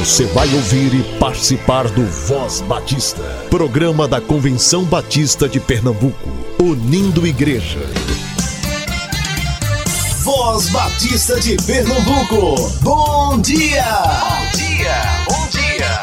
Você vai ouvir e participar do Voz Batista, programa da Convenção Batista de Pernambuco, unindo igreja. Voz Batista de Pernambuco, bom dia! Bom dia, bom dia!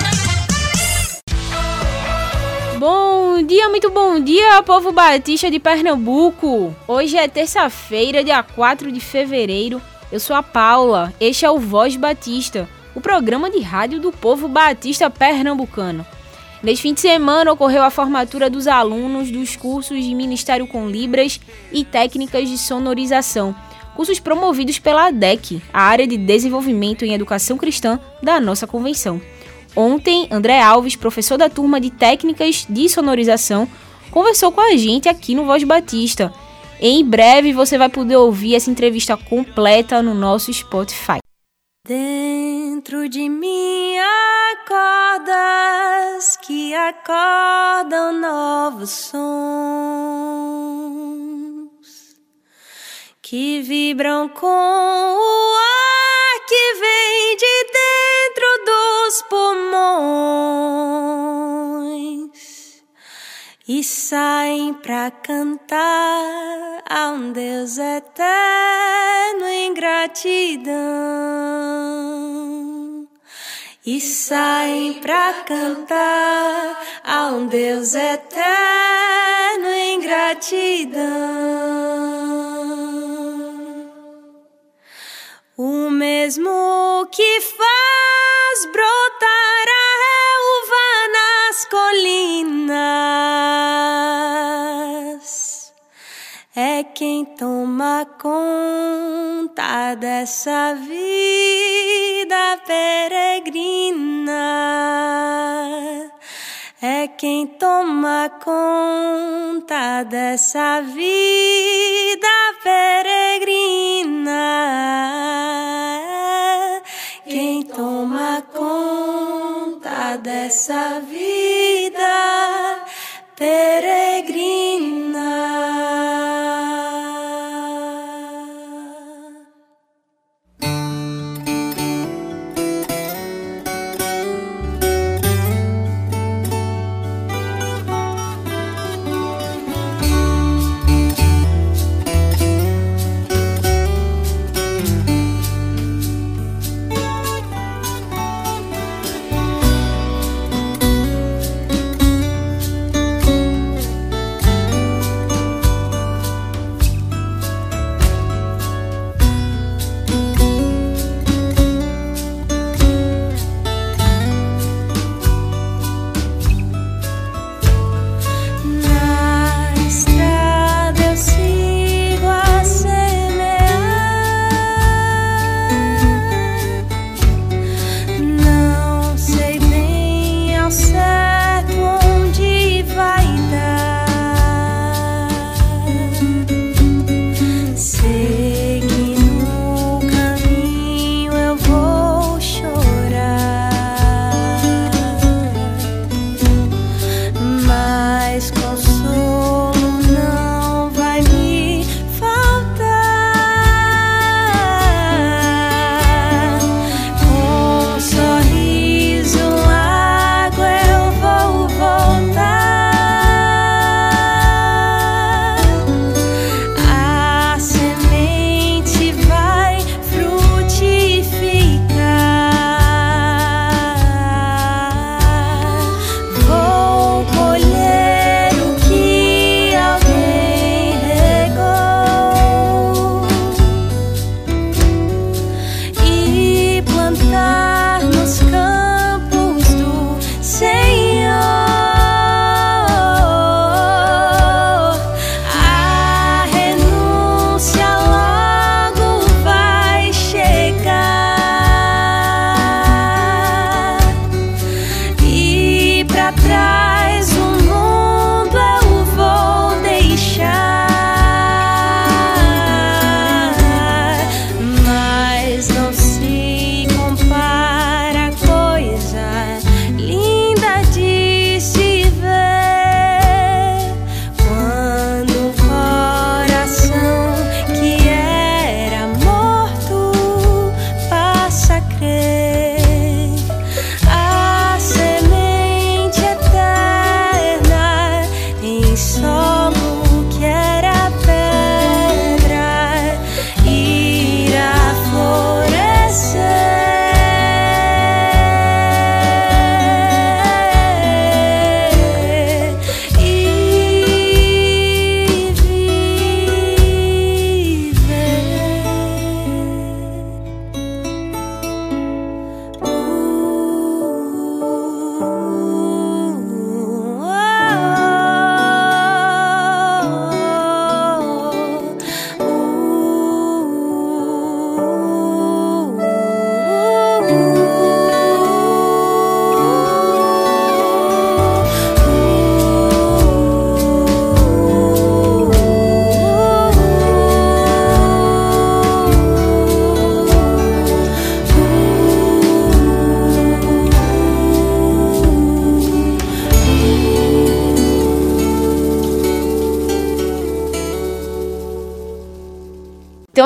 Bom dia, muito bom dia, povo batista de Pernambuco! Hoje é terça-feira, dia 4 de fevereiro. Eu sou a Paula, este é o Voz Batista o programa de rádio do povo batista pernambucano. Neste fim de semana ocorreu a formatura dos alunos dos cursos de Ministério com Libras e Técnicas de Sonorização, cursos promovidos pela ADEC, a área de desenvolvimento em educação cristã da nossa convenção. Ontem, André Alves, professor da turma de Técnicas de Sonorização, conversou com a gente aqui no Voz Batista. Em breve você vai poder ouvir essa entrevista completa no nosso Spotify. Dentro de mim acordas que acordam novos sons que vibram com o ar que vem de dentro dos pulmões e saem pra cantar a um Deus eterno em gratidão e saem pra cantar a um Deus eterno em gratidão. O mesmo que faz brotar a relva nas colinas quem toma conta dessa vida peregrina. É quem toma conta dessa vida peregrina. É quem toma conta dessa vida peregrina.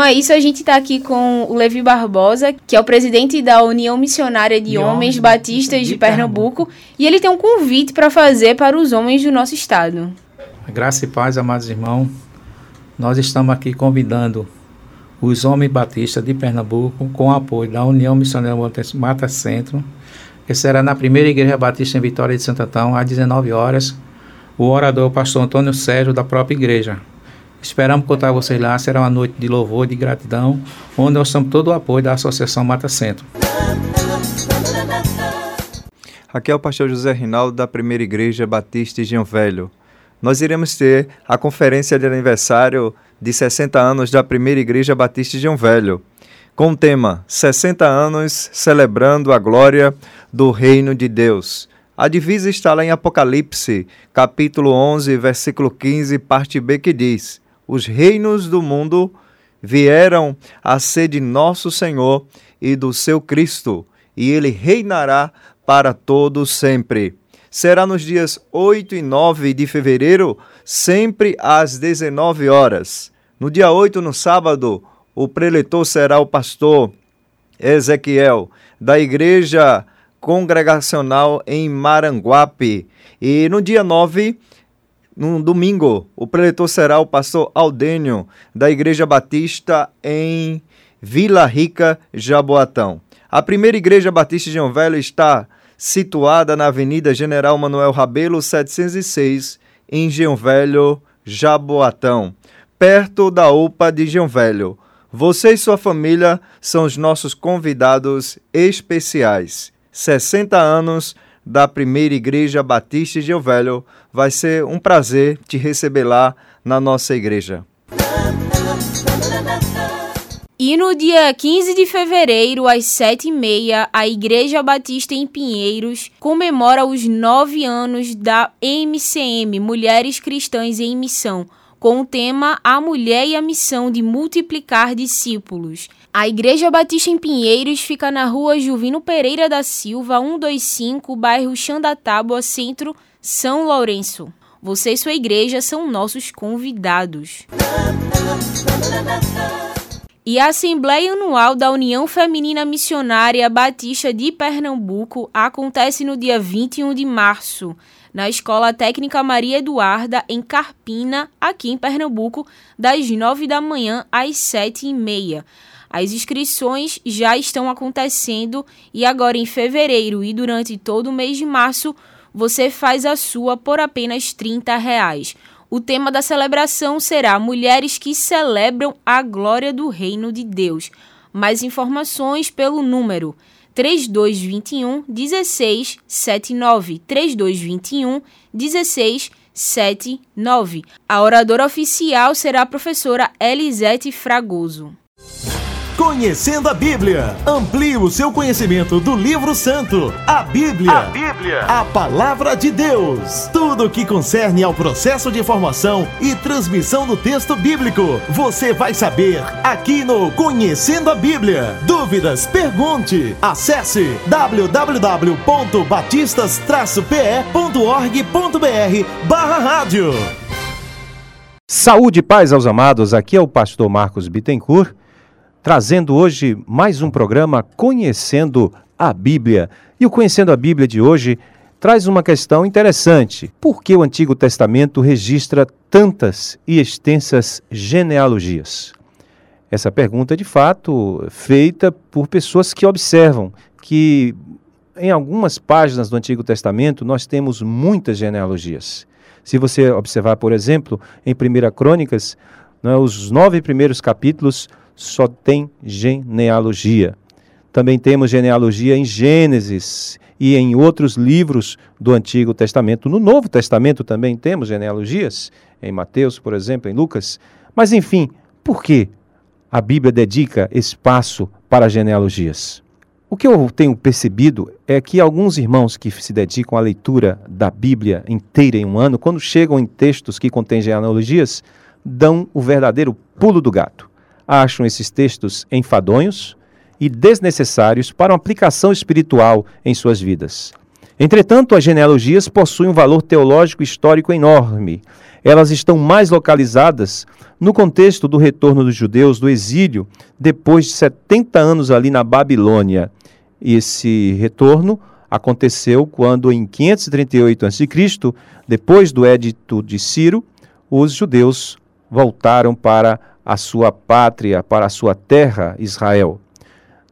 É isso, a gente está aqui com o Levi Barbosa, que é o presidente da União Missionária de, de Homens Batistas de, Pernambuco, Pernambuco, e ele tem um convite para fazer para os homens do nosso estado. Graça e paz, amados irmãos. Nós estamos aqui convidando os homens batistas de Pernambuco, com o apoio da União Missionária Mata Centro, que será na primeira Igreja Batista em Vitória de Santo Antão, às 19 horas. O orador é o pastor Antônio Sérgio, da própria igreja. Esperamos contar vocês lá. Será uma noite de louvor, de gratidão, onde nós temos todo o apoio da Associação Mata Centro. Aqui é o pastor José Rinaldo, da Primeira Igreja Batista de João Velho. Nós iremos ter a conferência de aniversário de 60 anos da Primeira Igreja Batista de João Velho, com o tema 60 anos celebrando a glória do Reino de Deus. A divisa está lá em Apocalipse, capítulo 11, versículo 15, parte B, que diz: Os reinos do mundo vieram a ser de nosso Senhor e do seu Cristo, e ele reinará para todo sempre. Será nos dias 8 e 9 de fevereiro, sempre às 19 horas. No dia 8, no sábado, o preletor será o pastor Ezequiel, da Igreja Congregacional em Maranguape. E no dia 9, no domingo, o preletor será o pastor Aldênio, da Igreja Batista em Vila Rica, Jaboatão. A primeira Igreja Batista de Velho está situada na Avenida General Manuel Rabelo, 706, em João Velho, Jaboatão perto da UPA de João Velho. Você e sua família são os nossos convidados especiais. 60 anos da primeira Igreja Batista de Velho. Vai ser um prazer te receber lá na nossa igreja. E no dia 15 de fevereiro, às 7h30, a Igreja Batista em Pinheiros comemora os nove anos da MCM Mulheres Cristãs em Missão com o tema A Mulher e a Missão de Multiplicar Discípulos. A Igreja Batista em Pinheiros fica na rua Juvino Pereira da Silva, 125, bairro Xandatábua, centro São Lourenço. Você e sua igreja são nossos convidados. E a Assembleia Anual da União Feminina Missionária Batista de Pernambuco acontece no dia 21 de março na Escola Técnica Maria Eduarda, em Carpina, aqui em Pernambuco, das 9 da manhã às 7 e meia. As inscrições já estão acontecendo e agora em fevereiro e durante todo o mês de março você faz a sua por apenas 30 reais. O tema da celebração será Mulheres que celebram a glória do reino de Deus. Mais informações pelo número 3221 1679 3221 1679. A oradora oficial será a professora Elisete Fragoso. Conhecendo a Bíblia. Amplie o seu conhecimento do livro santo, a Bíblia. A Bíblia. A palavra de Deus. Tudo o que concerne ao processo de formação e transmissão do texto bíblico, você vai saber aqui no Conhecendo a Bíblia. Dúvidas? Pergunte. Acesse www.batistas-pe.org.br barra rádio. Saúde e paz aos amados, aqui é o pastor Marcos Bittencourt trazendo hoje mais um programa Conhecendo a Bíblia. E o Conhecendo a Bíblia de hoje traz uma questão interessante. Por que o Antigo Testamento registra tantas e extensas genealogias? Essa pergunta é de fato feita por pessoas que observam que em algumas páginas do Antigo Testamento nós temos muitas genealogias. Se você observar, por exemplo, em 1 Crônicas, né, os nove primeiros capítulos só tem genealogia. Também temos genealogia em Gênesis e em outros livros do Antigo Testamento. No Novo Testamento também temos genealogias, em Mateus, por exemplo, em Lucas. Mas, enfim, por que a Bíblia dedica espaço para genealogias? O que eu tenho percebido é que alguns irmãos que se dedicam à leitura da Bíblia inteira em um ano, quando chegam em textos que contêm genealogias, dão o verdadeiro pulo do gato acham esses textos enfadonhos e desnecessários para uma aplicação espiritual em suas vidas. Entretanto, as genealogias possuem um valor teológico histórico enorme. elas estão mais localizadas no contexto do retorno dos judeus do exílio depois de 70 anos ali na Babilônia. Esse retorno aconteceu quando, em 538 a.C., depois do Edito de Ciro, os judeus voltaram para a sua pátria, para a sua terra, Israel.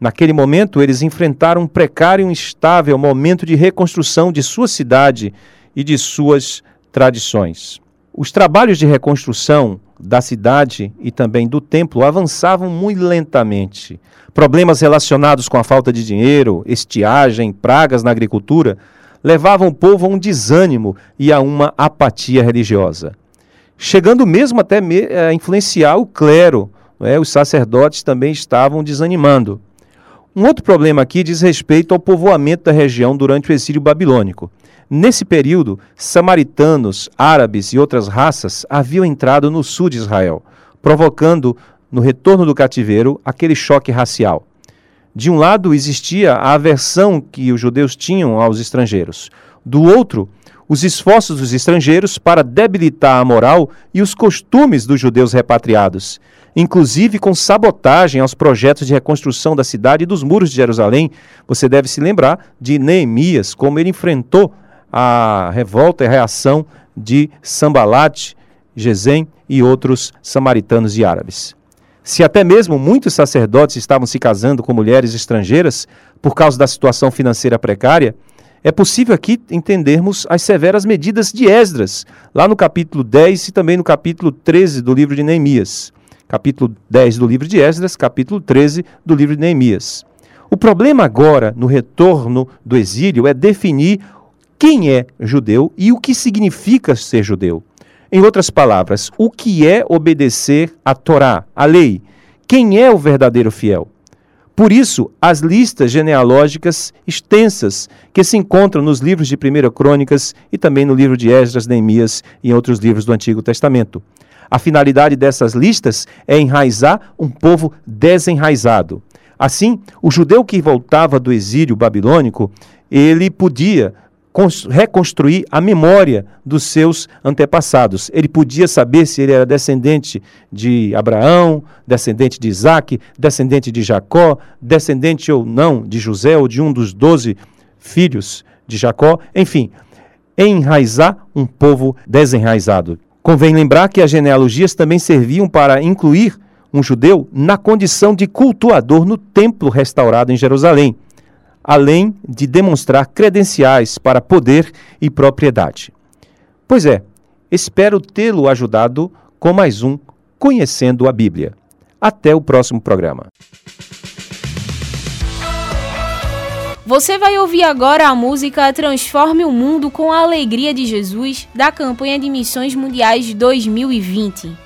Naquele momento, eles enfrentaram um precário e instável momento de reconstrução de sua cidade e de suas tradições. Os trabalhos de reconstrução da cidade e também do templo avançavam muito lentamente. Problemas relacionados com a falta de dinheiro, estiagem, pragas na agricultura levavam o povo a um desânimo e a uma apatia religiosa, chegando mesmo até a influenciar o clero. É? Os sacerdotes também estavam desanimando. Um outro problema aqui diz respeito ao povoamento da região durante o exílio babilônico. Nesse período, samaritanos, árabes e outras raças haviam entrado no sul de Israel, provocando, no retorno do cativeiro, aquele choque racial. De um lado, existia a aversão que os judeus tinham aos estrangeiros. Do outro, os esforços dos estrangeiros para debilitar a moral e os costumes dos judeus repatriados, inclusive com sabotagem aos projetos de reconstrução da cidade e dos muros de Jerusalém. Você deve se lembrar de Neemias, como ele enfrentou a revolta e a reação de Sambalat, Gesem e outros samaritanos e árabes. Se até mesmo muitos sacerdotes estavam se casando com mulheres estrangeiras por causa da situação financeira precária, é possível aqui entendermos as severas medidas de Esdras, lá no capítulo 10 e também no capítulo 13 do livro de Neemias. Capítulo 10 do livro de Esdras, capítulo 13 do livro de Neemias. O problema agora, no retorno do exílio, é definir quem é judeu e o que significa ser judeu. Em outras palavras, o que é obedecer à Torá, à lei? Quem é o verdadeiro fiel? Por isso, as listas genealógicas extensas que se encontram nos livros de 1 Crônicas e também no livro de Esdras, Neemias e outros livros do Antigo Testamento. A finalidade dessas listas é enraizar um povo desenraizado. Assim, o judeu que voltava do exílio babilônico, ele podia reconstruir a memória dos seus antepassados. Ele podia saber se ele era descendente de Abraão, descendente de Isaac, descendente de Jacó, descendente ou não de José ou de um dos doze filhos de Jacó. Enfim, enraizar um povo desenraizado. Convém lembrar que as genealogias também serviam para incluir um judeu na condição de cultuador no templo restaurado em Jerusalém além de demonstrar credenciais para poder e propriedade. Pois é, espero tê-lo ajudado com mais um Conhecendo a Bíblia. Até o próximo programa. Você vai ouvir agora a música Transforme o Mundo com a Alegria de Jesus, da campanha de Missões Mundiais 2020.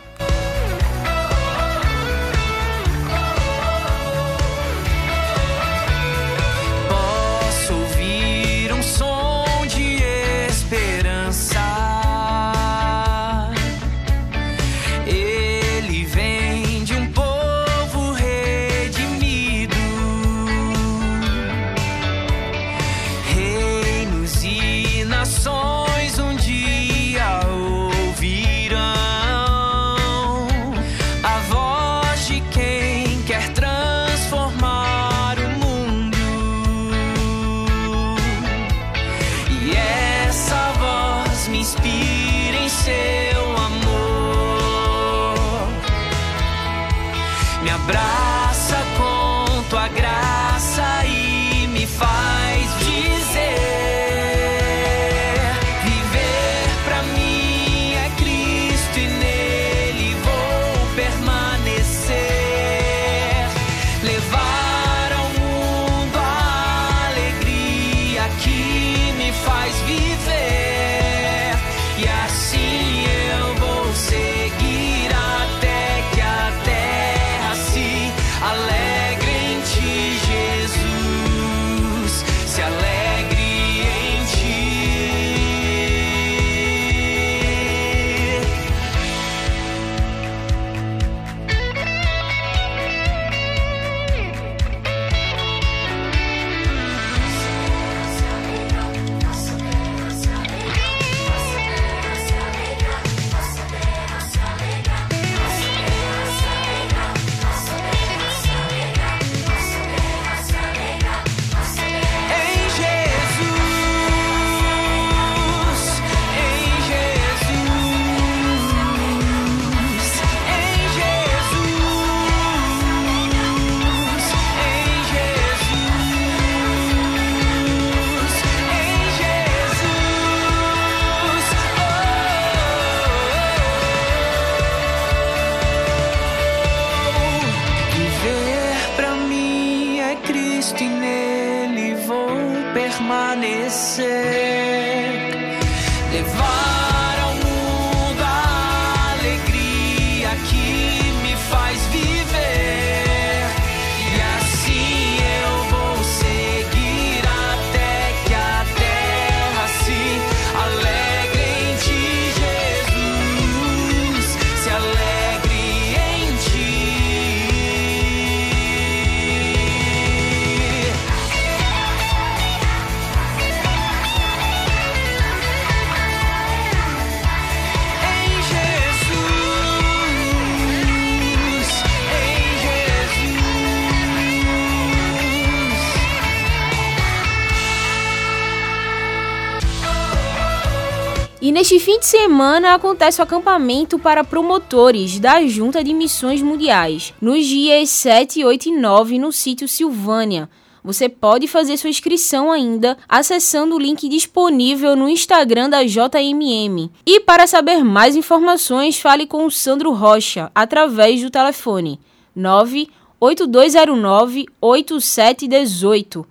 Neste fim de semana acontece o acampamento para promotores da Junta de Missões Mundiais, nos dias 7, 8 e 9 no sítio Silvânia. Você pode fazer sua inscrição ainda acessando o link disponível no Instagram da JMM. E para saber mais informações, fale com o Sandro Rocha através do telefone 98209 8718.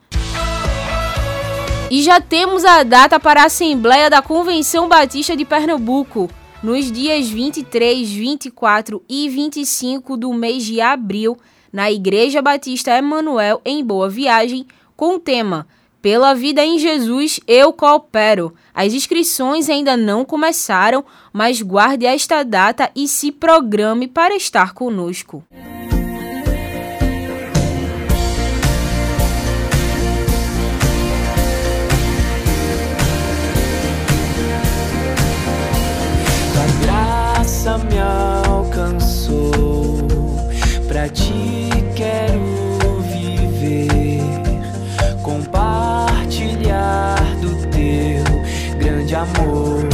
E já temos a data para a Assembleia da Convenção Batista de Pernambuco, nos dias 23, 24 e 25 do mês de abril, na Igreja Batista Emanuel, em Boa Viagem, com o tema Pela Vida em Jesus Eu Coopero. As inscrições ainda não começaram, mas guarde esta data e se programe para estar conosco. Me alcançou, pra ti quero viver, compartilhar do teu grande amor.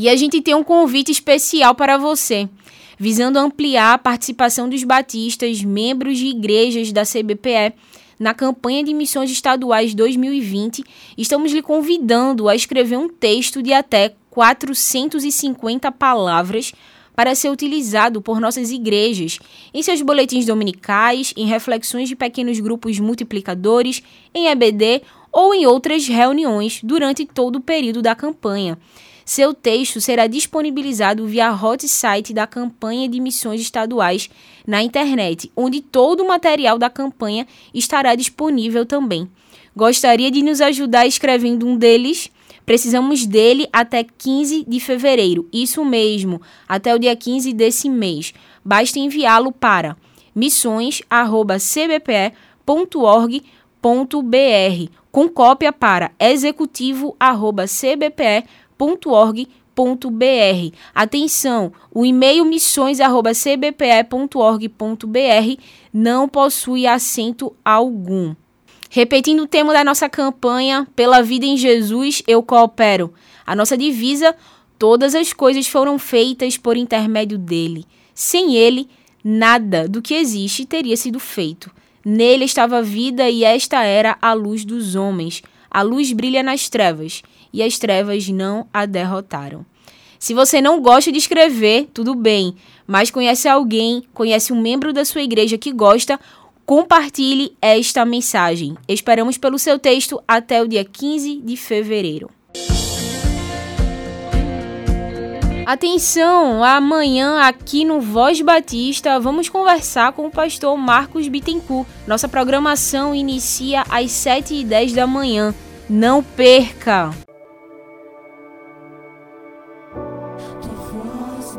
E a gente tem um convite especial para você, visando ampliar a participação dos batistas, membros de igrejas da CBPE na campanha de missões estaduais 2020, estamos lhe convidando a escrever um texto de até 450 palavras para ser utilizado por nossas igrejas em seus boletins dominicais, em reflexões de pequenos grupos multiplicadores, em EBD ou em outras reuniões durante todo o período da campanha. Seu texto será disponibilizado via hot site da campanha de missões estaduais na internet, onde todo o material da campanha estará disponível também. Gostaria de nos ajudar escrevendo um deles? Precisamos dele até 15 de fevereiro. Isso mesmo, até o dia 15 desse mês. Basta enviá-lo para missões@cbpe.org.br com cópia para executivo@cbpe.org.br. Atenção, o e-mail missões@cbpe.org.br não possui acento algum. Repetindo o tema da nossa campanha, Pela Vida em Jesus, eu coopero. A nossa divisa, todas as coisas foram feitas por intermédio dele. Sem ele, nada do que existe teria sido feito. Nele estava a vida e esta era a luz dos homens. A luz brilha nas trevas e as trevas não a derrotaram. Se você não gosta de escrever, tudo bem, mas conhece alguém, conhece um membro da sua igreja que gosta Compartilhe esta mensagem. Esperamos pelo seu texto até o dia 15 de fevereiro. Atenção, amanhã aqui no Voz Batista vamos conversar com o pastor Marcos Bittencourt. Nossa programação inicia às 7h10 da manhã. Não perca!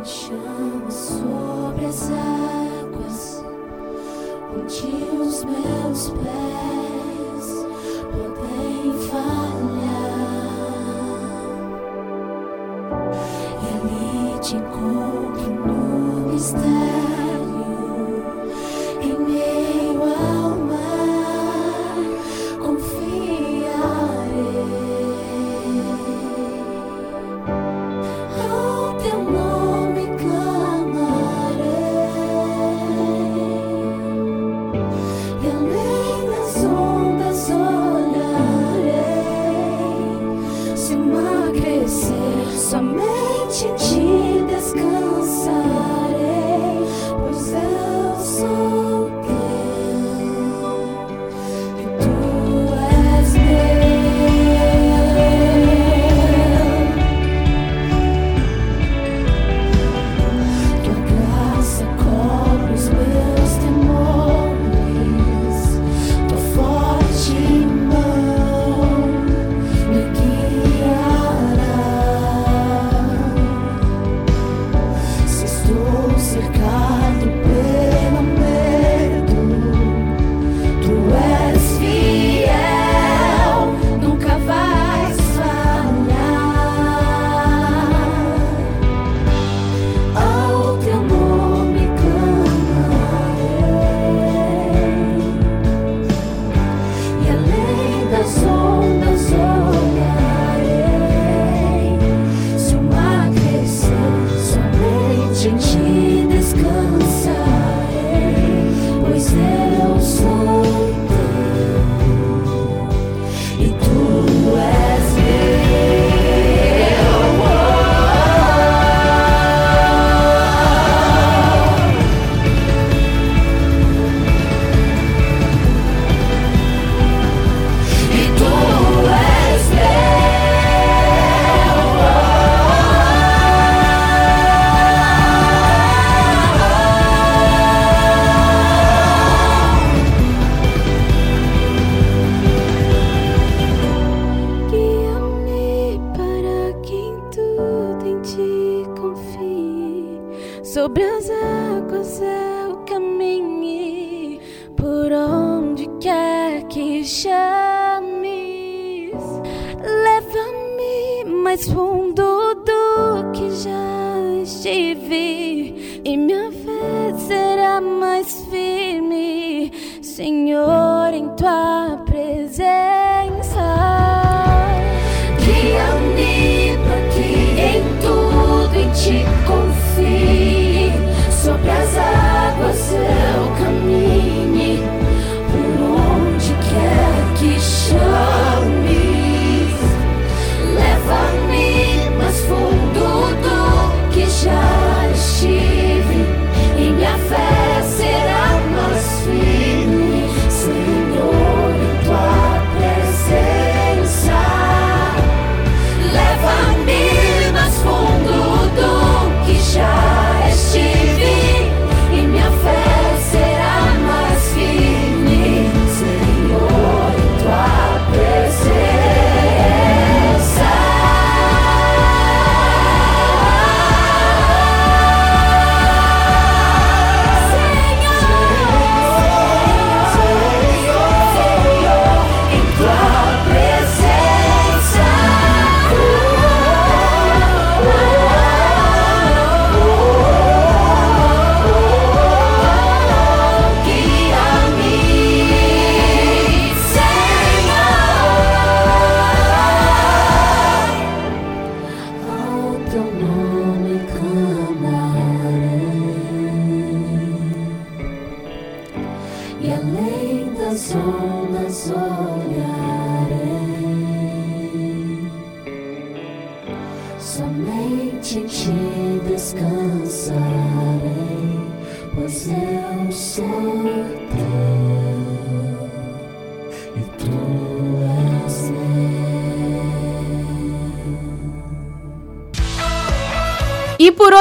Guia-me para que em tua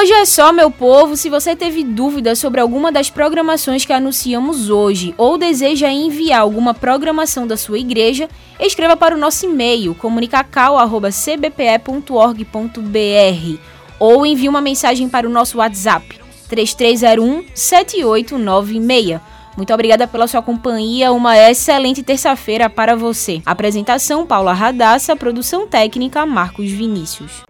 hoje é só, meu povo. Se você teve dúvidas sobre alguma das programações que anunciamos hoje ou deseja enviar alguma programação da sua igreja, escreva para o nosso e-mail comunicacal@cbpe.org.br ou envie uma mensagem para o nosso WhatsApp 3301 7896. Muito obrigada pela sua companhia. Uma excelente terça-feira para você. Apresentação: Paula Radassa. Produção técnica: Marcos Vinícius.